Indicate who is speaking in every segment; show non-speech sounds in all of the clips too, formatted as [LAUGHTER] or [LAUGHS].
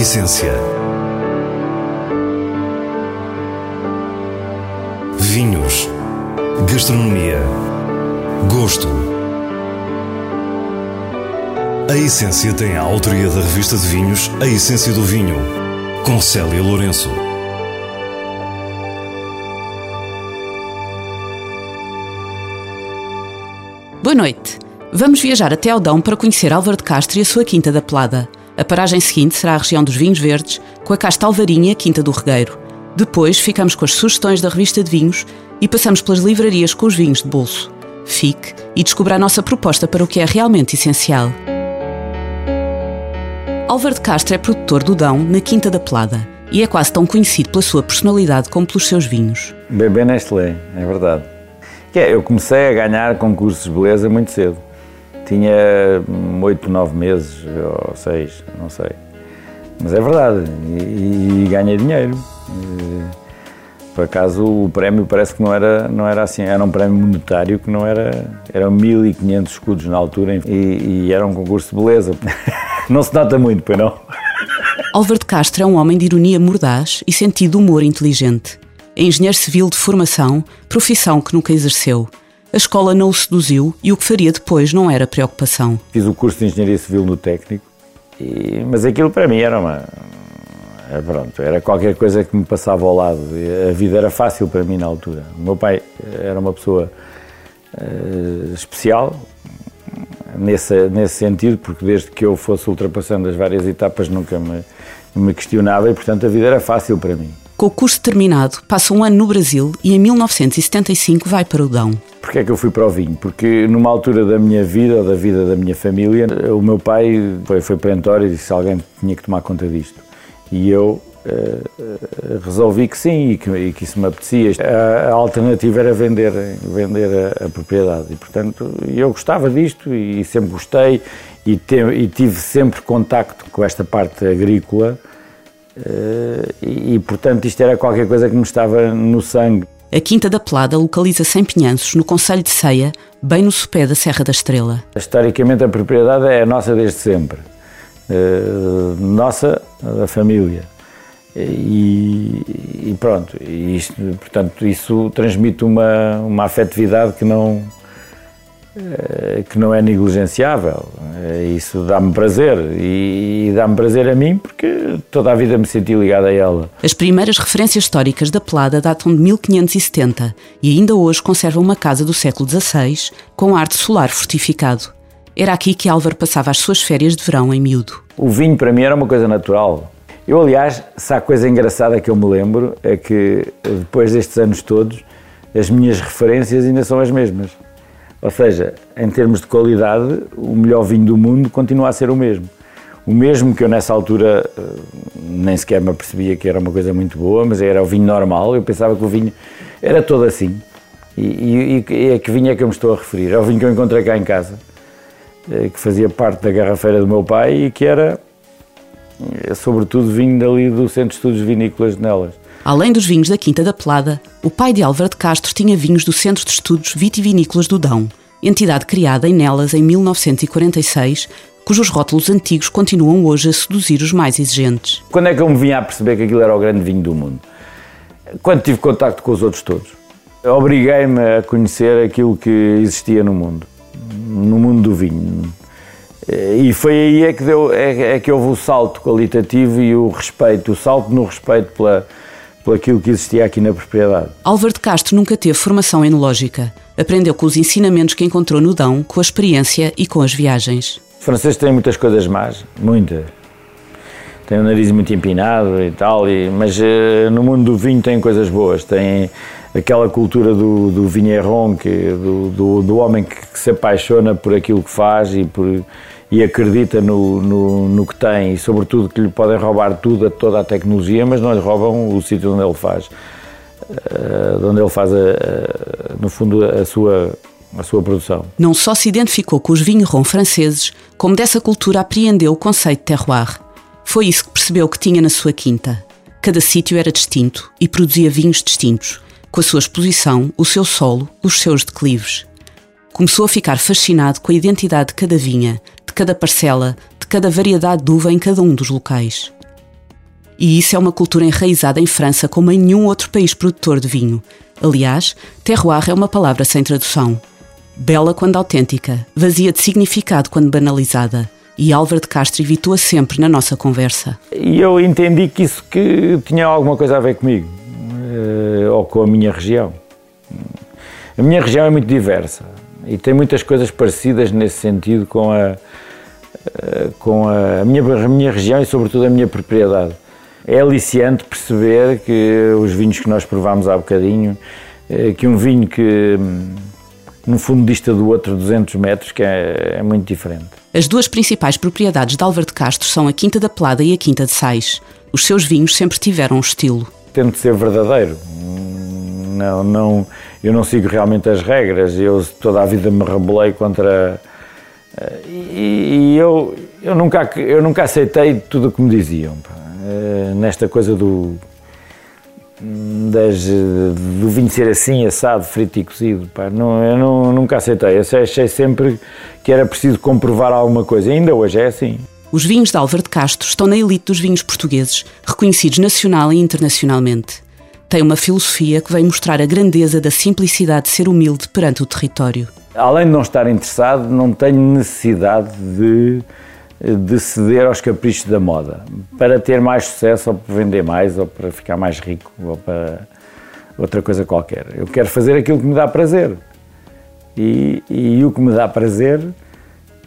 Speaker 1: essência. Vinhos. Gastronomia. Gosto. A Essência tem a autoria da revista de vinhos A Essência do Vinho, com Célia Lourenço.
Speaker 2: Boa noite. Vamos viajar até Aldão para conhecer Álvaro de Castro e a sua Quinta da Pelada. A paragem seguinte será a região dos vinhos verdes, com a Casta Alvarinha Quinta do Regueiro. Depois ficamos com as sugestões da revista de vinhos e passamos pelas livrarias com os vinhos de bolso. Fique e descubra a nossa proposta para o que é realmente essencial. Álvaro de Castro é produtor do Dão na Quinta da Pelada e é quase tão conhecido pela sua personalidade como pelos seus vinhos.
Speaker 3: Bebê Nestlé, é verdade. É, eu comecei a ganhar concursos de beleza muito cedo. Tinha oito, nove meses, ou seis, não sei. Mas é verdade, e, e ganhei dinheiro. E, por acaso o prémio parece que não era, não era assim, era um prémio monetário que não era. Eram 1500 escudos na altura e, e era um concurso de beleza. [LAUGHS] Não se nota muito, pois não?
Speaker 2: Álvaro de Castro é um homem de ironia mordaz e sentido humor inteligente. É engenheiro civil de formação, profissão que nunca exerceu. A escola não o seduziu e o que faria depois não era preocupação.
Speaker 3: Fiz o curso de engenharia civil no técnico, e, mas aquilo para mim era uma. É, pronto, era qualquer coisa que me passava ao lado. A vida era fácil para mim na altura. O meu pai era uma pessoa uh, especial, nesse, nesse sentido, porque desde que eu fosse ultrapassando as várias etapas nunca me, me questionava e, portanto, a vida era fácil para mim.
Speaker 2: Com o curso terminado, passa um ano no Brasil e em 1975 vai para o Dão.
Speaker 3: Porquê é que eu fui para o vinho? Porque numa altura da minha vida, ou da vida da minha família, o meu pai foi, foi perentório e disse alguém tinha que tomar conta disto. E eu uh, resolvi que sim e que, e que, isso me apetecia. A, a alternativa era vender, vender a, a, propriedade e, portanto, eu gostava disto e, sempre gostei e, te, e tive sempre contacto com esta parte agrícola e, portanto, isto era qualquer coisa que me estava no sangue.
Speaker 2: A Quinta da Pelada localiza-se em Pinhanços, no Conselho de Ceia, bem no sopé da Serra da Estrela.
Speaker 3: Historicamente, a propriedade é nossa desde sempre. Uh, nossa, da família. E, e, pronto, isto, portanto, isso transmite uma, uma afetividade que não, eh, que não é negligenciável. Eh, isso dá-me prazer e, dá-me prazer a mim porque toda a vida me senti ligado a ela.
Speaker 2: As primeiras referências históricas da Pelada datam de 1570 e ainda hoje conservam uma casa do século XVI com arte solar fortificado. Era aqui que Álvaro passava as suas férias de verão em miúdo.
Speaker 3: O vinho para mim era uma coisa natural. Eu, aliás, se há coisa engraçada que eu me lembro é que depois destes anos todos, as minhas referências ainda são as mesmas. Ou seja, em termos de qualidade, o melhor vinho do mundo continua a ser o mesmo. O mesmo que eu nessa altura eh, nem sequer me apercebia que era uma coisa muito boa, mas era o vinho normal. Eu pensava que o vinho era todo assim. E, e, e a que vinho é que eu me estou a referir? É o vinho que eu encontrei cá em casa, eh, que fazia parte da garrafeira do meu pai e que era é sobretudo vinho dali do Centro de Estudos Vinícolas de Nelas.
Speaker 2: Além dos vinhos da Quinta da Pelada, o pai de Álvaro de Castro tinha vinhos do Centro de Estudos Vitivinícolas do Dão, entidade criada em Nelas em 1946, cujos rótulos antigos continuam hoje a seduzir os mais exigentes.
Speaker 3: Quando é que eu me vinha a perceber que aquilo era o grande vinho do mundo? Quando tive contacto com os outros todos. Obriguei-me a conhecer aquilo que existia no mundo, no mundo do vinho. E foi aí é que, deu, é, é, que houve o salto qualitativo e o respeito, o salto no respeito pela, pelo aquilo que existia aqui na propriedade.
Speaker 2: Álvaro de Castro nunca teve formação enológica. Aprendeu com os ensinamentos que encontrou no Dão, com a experiência e com as viagens.
Speaker 3: Os franceses têm muitas coisas más, muitas. Têm o nariz muito empinado e tal, e, mas uh, no mundo do vinho tem coisas boas. Tem aquela cultura do, do vinheron, que, do, do, do homem que, que se apaixona por aquilo que faz e por e acredita no, no, no, que tem e, sobretudo, que lhe podem roubar tudo, toda a tecnologia, mas não lhe roubam o sítio onde ele faz, uh, onde ele faz, a, a, no fundo, a sua, a sua produção.
Speaker 2: Não só se identificou com os vinhos franceses, como dessa cultura apreendeu o conceito de terroir. Foi isso que percebeu que tinha na sua quinta. Cada sítio era distinto e produzia vinhos distintos, com a sua exposição, o seu solo, os seus declives. Começou a ficar fascinado com a identidade de cada vinha, de cada parcela, de cada variedade de uva em cada um dos locais. E isso é uma cultura enraizada em França como em nenhum outro país produtor de vinho. Aliás, terroir é uma palavra sem tradução. Bela quando autêntica, vazia de significado quando banalizada. E Álvaro de Castro evitou-a sempre na nossa conversa.
Speaker 3: E eu entendi que isso que tinha alguma coisa a ver comigo, ou com a minha região. A minha região é muito diversa e tem muitas coisas parecidas nesse sentido com a, eh, com a minha, a minha região e, sobretudo, a minha propriedade. É aliciante perceber que os vinhos que nós provámos há bocadinho, eh, que um vinho que no fundo dista do outro 200 metros, que é, é muito diferente.
Speaker 2: As duas principais propriedades de Álvaro de Castro são a Quinta da Plada e a Quinta de Sais. Os seus vinhos sempre tiveram um estilo.
Speaker 3: Tento ser verdadeiro. Não, não, eu não sigo realmente as regras. Eu toda a vida me rebelei contra. Eh, e, e eu, eu, nunca, eu nunca aceitei tudo o que me diziam. Pá. Eh, nesta coisa do, das, do vinho ser assim, assado, frito e cozido. Pá. Não, eu não, nunca aceitei. Eu achei sempre que era preciso comprovar alguma coisa. ainda hoje é assim.
Speaker 2: Os vinhos de Álvaro de Castro estão na elite dos vinhos portugueses, reconhecidos nacional e internacionalmente. Tem uma filosofia que vem mostrar a grandeza da simplicidade de ser humilde perante o território.
Speaker 3: Além de não estar interessado, não tenho necessidade de de ceder aos caprichos da moda para ter mais sucesso ou para vender mais ou para ficar mais rico ou para outra coisa qualquer. Eu quero fazer aquilo que me dá prazer e, e o que me dá prazer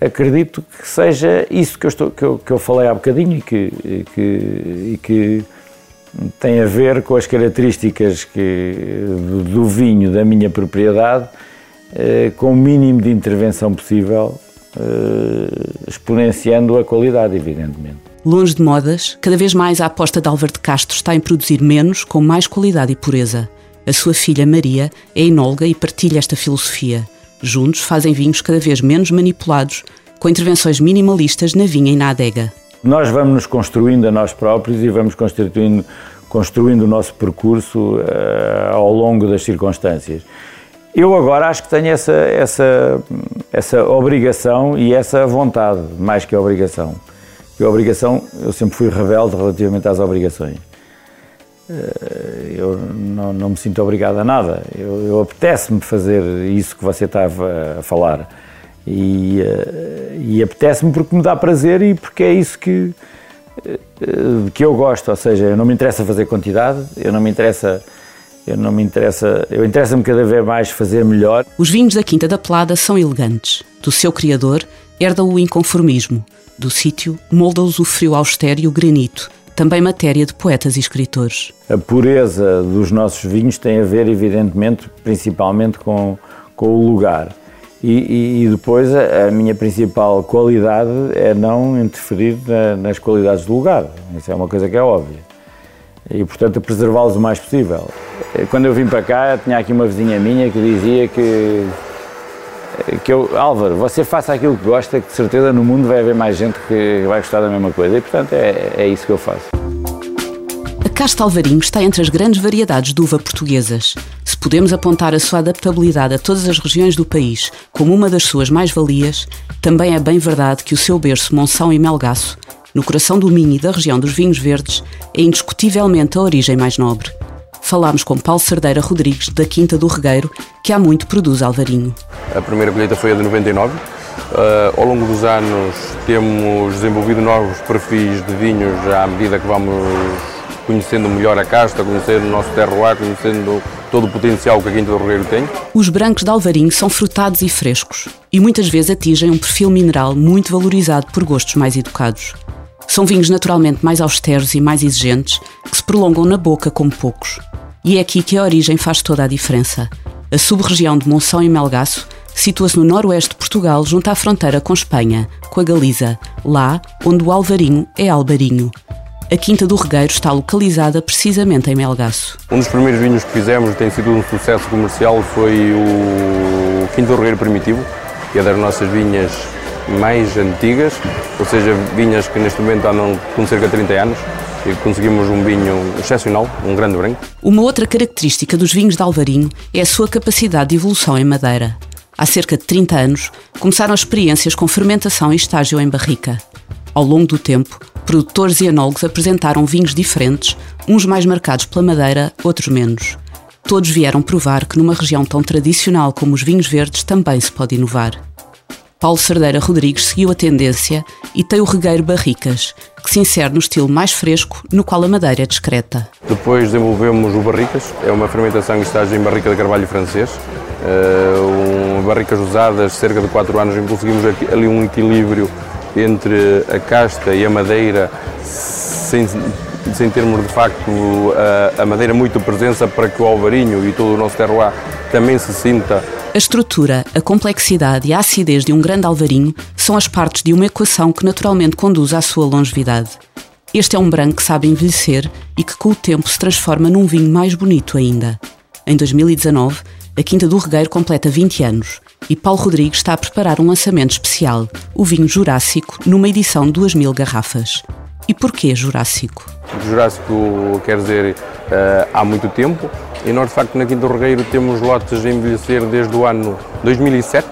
Speaker 3: acredito que seja isso que eu, estou, que eu, que eu falei há bocadinho e que, e que, e que tem a ver com as características que, do, do vinho da minha propriedade, eh, com o mínimo de intervenção possível eh, exponenciando a qualidade, evidentemente.
Speaker 2: Longe de modas, cada vez mais a aposta de Álvaro de Castro está em produzir menos com mais qualidade e pureza. A sua filha Maria é enóloga e partilha esta filosofia. Juntos fazem vinhos cada vez menos manipulados, com intervenções minimalistas na vinha e na adega.
Speaker 3: Nós vamos nos construindo a nós próprios e vamos construindo, construindo o nosso percurso uh, ao longo das circunstâncias. Eu agora acho que tenho essa, essa, essa obrigação e essa vontade, mais que a obrigação. Porque a obrigação, eu sempre fui rebelde relativamente às obrigações. Eu não, não me sinto obrigado a nada. Eu, eu apetece-me fazer isso que você estava a falar. E, eh, e apetece-me porque me dá prazer e porque é isso que, eh, que eu gosto. Ou seja, eu não me interessa fazer quantidade, eu não me interessa eu não me interessa, eu interessa-me cada vez mais fazer melhor.
Speaker 2: Os vinhos da Quinta da Plada são elegantes. Do seu criador, herda o inconformismo. Do sítio, molda-os o frio austero e o granito, também matéria de poetas e escritores.
Speaker 3: A pureza dos nossos vinhos tem a ver, evidentemente, principalmente com, com o lugar. E, e, e depois a, a, minha principal qualidade é não interferir na, nas qualidades do lugar. Isso é uma coisa que é óbvia. E, portanto, preservá-los o mais possível. Quando eu vim para cá, tinha aqui uma vizinha minha que dizia que, que eu, Álvaro, você faça aquilo que gosta, que de certeza no mundo vai haver mais gente que vai gostar da mesma coisa. E, portanto, é, é isso que eu faço.
Speaker 2: A Casta Alvarinho está entre as grandes variedades de uva portuguesas. Se podemos apontar a sua adaptabilidade a todas as regiões do país como uma das suas mais-valias, também é bem verdade que o seu berço Monção e Melgaço, no coração do Minho e da região dos vinhos verdes, é indiscutivelmente a origem mais nobre falámos com Paulo Cerdeira Rodrigues, da Quinta do Regueiro, que há muito produz alvarinho.
Speaker 4: A primeira colheita foi a de 99. Uh, ah, ao longo dos anos temos desenvolvido novos perfis de vinhos à medida que vamos conhecendo melhor a casta, conhecendo o nosso terroir, conhecendo todo o potencial que a Quinta do Regueiro tem.
Speaker 2: Os brancos de Alvarinho são frutados e frescos e muitas vezes atingem um perfil mineral muito valorizado por gostos mais educados. São vinhos naturalmente mais austeros e mais exigentes que se prolongam na boca como poucos. E é aqui que a origem faz toda a diferença. A sub-região de Monção e Melgaço situa-se no noroeste de Portugal, junto à fronteira com Espanha, com a Galiza, lá onde o Alvarinho é Albarinho. A Quinta do Regueiro está localizada precisamente em Melgaço.
Speaker 4: Um dos primeiros vinhos que fizemos tem sido um sucesso comercial foi o Quinta do Regueiro Primitivo, que é das nossas vinhas mais antigas, ou seja, vinhas que neste momento andam com cerca de 30 anos e conseguimos um vinho excepcional, um grande branco.
Speaker 2: Uma outra característica dos vinhos de Alvarinho é a sua capacidade de evolução em madeira. Há cerca de 30 anos, começaram experiências com fermentação e estágio em barrica. Ao longo do tempo, Produtores e enólogos apresentaram vinhos diferentes, uns mais marcados pela madeira, outros menos. Todos vieram provar que numa região tão tradicional como os vinhos verdes também se pode inovar. Paulo Cerdeira Rodrigues seguiu a tendência e tem o regueiro Barricas, que se insere no estilo mais fresco, no qual a madeira é discreta.
Speaker 4: Depois desenvolvemos o Barricas, é uma fermentação que está em barrica de carvalho francês. Uh, um, barricas usadas cerca de 4 anos, conseguimos ali um equilíbrio entre a casta e a madeira, sem, sem termos de facto a, a madeira muito presença para que o alvarinho e todo o nosso terroir também se sinta
Speaker 2: a estrutura, a complexidade e a acidez de um grande alvarinho são as partes de uma equação que naturalmente conduz à sua longevidade. Este é um branco que sabe envelhecer e que com o tempo se transforma num vinho mais bonito ainda. Em 2019, a Quinta do Regueiro completa 20 anos e Paulo Rodrigues está a preparar um lançamento especial, o vinho Jurássico, numa edição de 2 mil garrafas. E porquê Jurássico?
Speaker 4: Jurássico quer dizer uh, há muito tempo, e nós, de facto, na Quinta do Regueiro temos lotes a envelhecer desde o ano 2007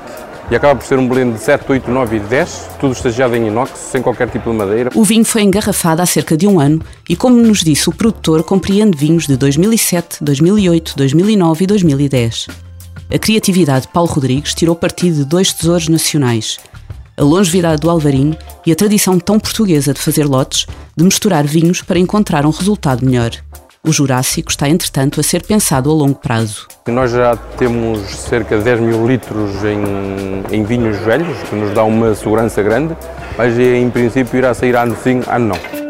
Speaker 4: e acaba por ser um blend de 7, 8, 9 e 10, tudo estagiado em inox, sem qualquer tipo de madeira.
Speaker 2: O vinho foi engarrafado há cerca de um ano e, como nos disse o produtor, compreende vinhos de 2007, 2008, 2009 e 2010. A criatividade de Paulo Rodrigues tirou partido de dois tesouros nacionais. A longevidade do Alvarinho e a tradição tão portuguesa de fazer lotes, de misturar vinhos para encontrar um resultado melhor. O Jurássico está, entretanto, a ser pensado a longo prazo.
Speaker 4: Nós já temos cerca de 10 mil litros em, em vinhos velhos, que nos dá uma segurança grande, mas em princípio irá sair ano sim, ano não.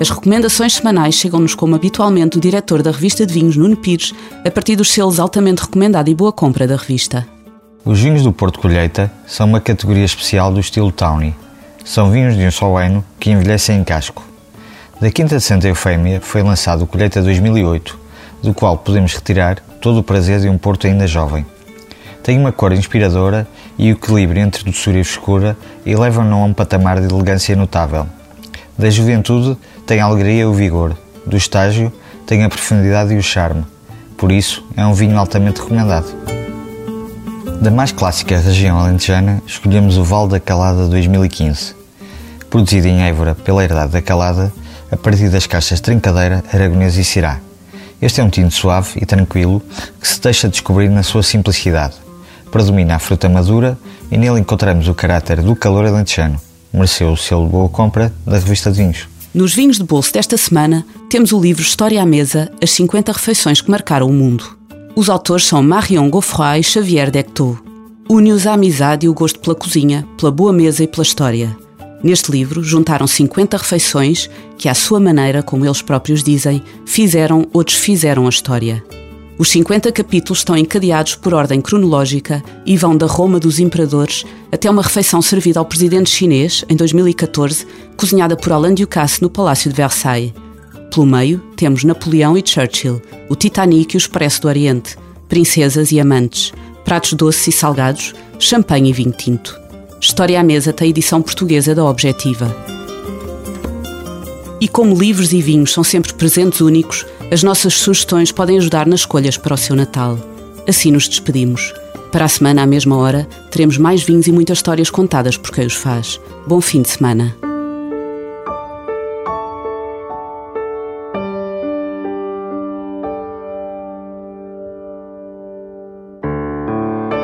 Speaker 2: As recomendações semanais chegam-nos como habitualmente o diretor da revista de vinhos, Nuno Pires, a partir dos selos altamente recomendado e boa compra da revista.
Speaker 5: Os vinhos do Porto Colheita são uma categoria especial do estilo Tawny. São vinhos de um só ano que envelhecem em casco. Da Quinta de Santa Eufémia foi lançado o Colheita 2008, do qual podemos retirar todo o prazer de um Porto ainda jovem. Tem uma cor inspiradora e o equilíbrio entre doçura e frescura elevam-no a um patamar de elegância notável. Da juventude tem a alegria e o vigor, do estágio tem a profundidade e o charme. Por isso, é um vinho altamente recomendado. Da mais clássica região alentejana, escolhemos o Val da Calada 2015. Produzido em Évora pela Herdade da Calada, a partir das caixas Trincadeira, Aragonês e Cirá. Este é um tinto suave e tranquilo que se deixa descobrir na sua simplicidade. Predomina a fruta madura e nele encontramos o caráter do calor alentejano. Mereceu o selo Boa Compra da revista de vinhos.
Speaker 2: Nos vinhos de bolso desta semana, temos o livro História à Mesa, as 50 refeições que marcaram o mundo. Os autores são Marion Goffroy e Xavier Dectot. Une-os a amizade e o gosto pela cozinha, pela boa mesa e pela história. Neste livro juntaram 50 refeições que, à sua maneira, como eles próprios dizem, fizeram ou desfizeram a história. Os 50 capítulos estão encadeados por ordem cronológica e vão da Roma dos Imperadores até uma refeição servida ao presidente chinês, em 2014, cozinhada por Alain Ducasse no Palácio de Versailles. Pelo meio, temos Napoleão e Churchill, o Titanic e o Expresso do Oriente, princesas e amantes, pratos doces e salgados, champanhe e vinho tinto. História à Mesa tem edição portuguesa da Objetiva. E como livros e vinhos são sempre presentes únicos, as nossas sugestões podem ajudar nas escolhas para o seu Natal. Assim nos despedimos. Para a semana, à mesma hora, teremos mais vinhos e muitas histórias contadas por quem os faz. Bom fim de semana.